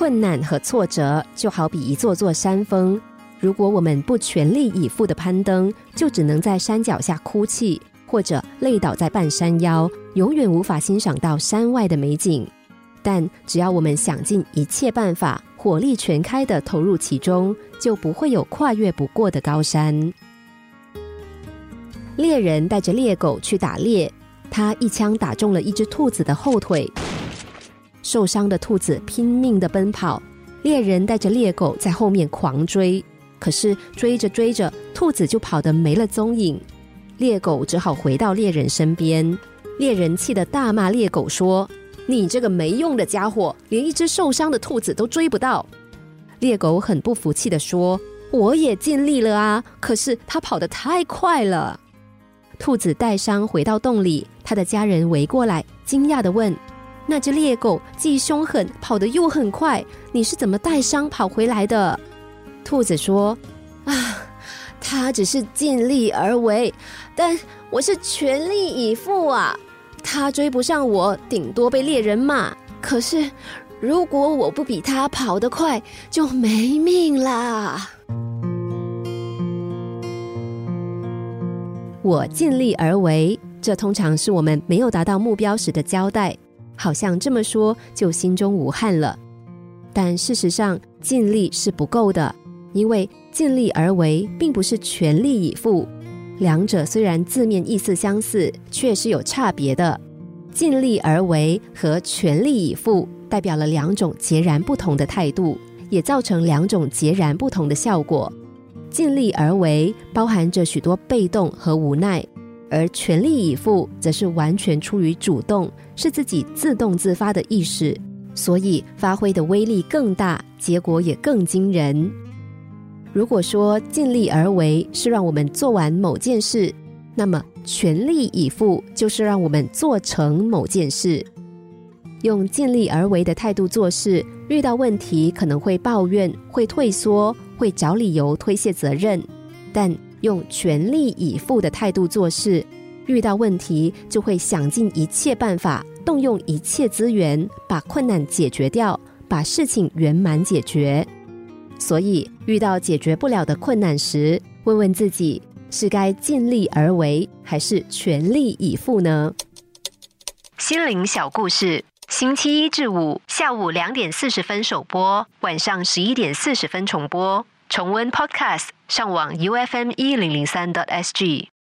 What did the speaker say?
困难和挫折就好比一座座山峰，如果我们不全力以赴的攀登，就只能在山脚下哭泣，或者累倒在半山腰，永远无法欣赏到山外的美景。但只要我们想尽一切办法，火力全开的投入其中，就不会有跨越不过的高山。猎人带着猎狗去打猎，他一枪打中了一只兔子的后腿。受伤的兔子拼命的奔跑，猎人带着猎狗在后面狂追。可是追着追着，兔子就跑得没了踪影。猎狗只好回到猎人身边。猎人气得大骂猎狗说：“你这个没用的家伙，连一只受伤的兔子都追不到。”猎狗很不服气的说：“我也尽力了啊，可是它跑得太快了。”兔子带伤回到洞里，他的家人围过来，惊讶的问。那只猎狗既凶狠，跑得又很快，你是怎么带伤跑回来的？兔子说：“啊，它只是尽力而为，但我是全力以赴啊！它追不上我，顶多被猎人骂。可是如果我不比他跑得快，就没命啦！我尽力而为，这通常是我们没有达到目标时的交代。”好像这么说就心中无憾了，但事实上尽力是不够的，因为尽力而为并不是全力以赴，两者虽然字面意思相似，却是有差别的。尽力而为和全力以赴代表了两种截然不同的态度，也造成两种截然不同的效果。尽力而为包含着许多被动和无奈。而全力以赴则是完全出于主动，是自己自动自发的意识，所以发挥的威力更大，结果也更惊人。如果说尽力而为是让我们做完某件事，那么全力以赴就是让我们做成某件事。用尽力而为的态度做事，遇到问题可能会抱怨、会退缩、会找理由推卸责任，但。用全力以赴的态度做事，遇到问题就会想尽一切办法，动用一切资源，把困难解决掉，把事情圆满解决。所以，遇到解决不了的困难时，问问自己：是该尽力而为，还是全力以赴呢？心灵小故事，星期一至五下午两点四十分首播，晚上十一点四十分重播。重温 Podcast，上网 U F M 一零零三 dot S G。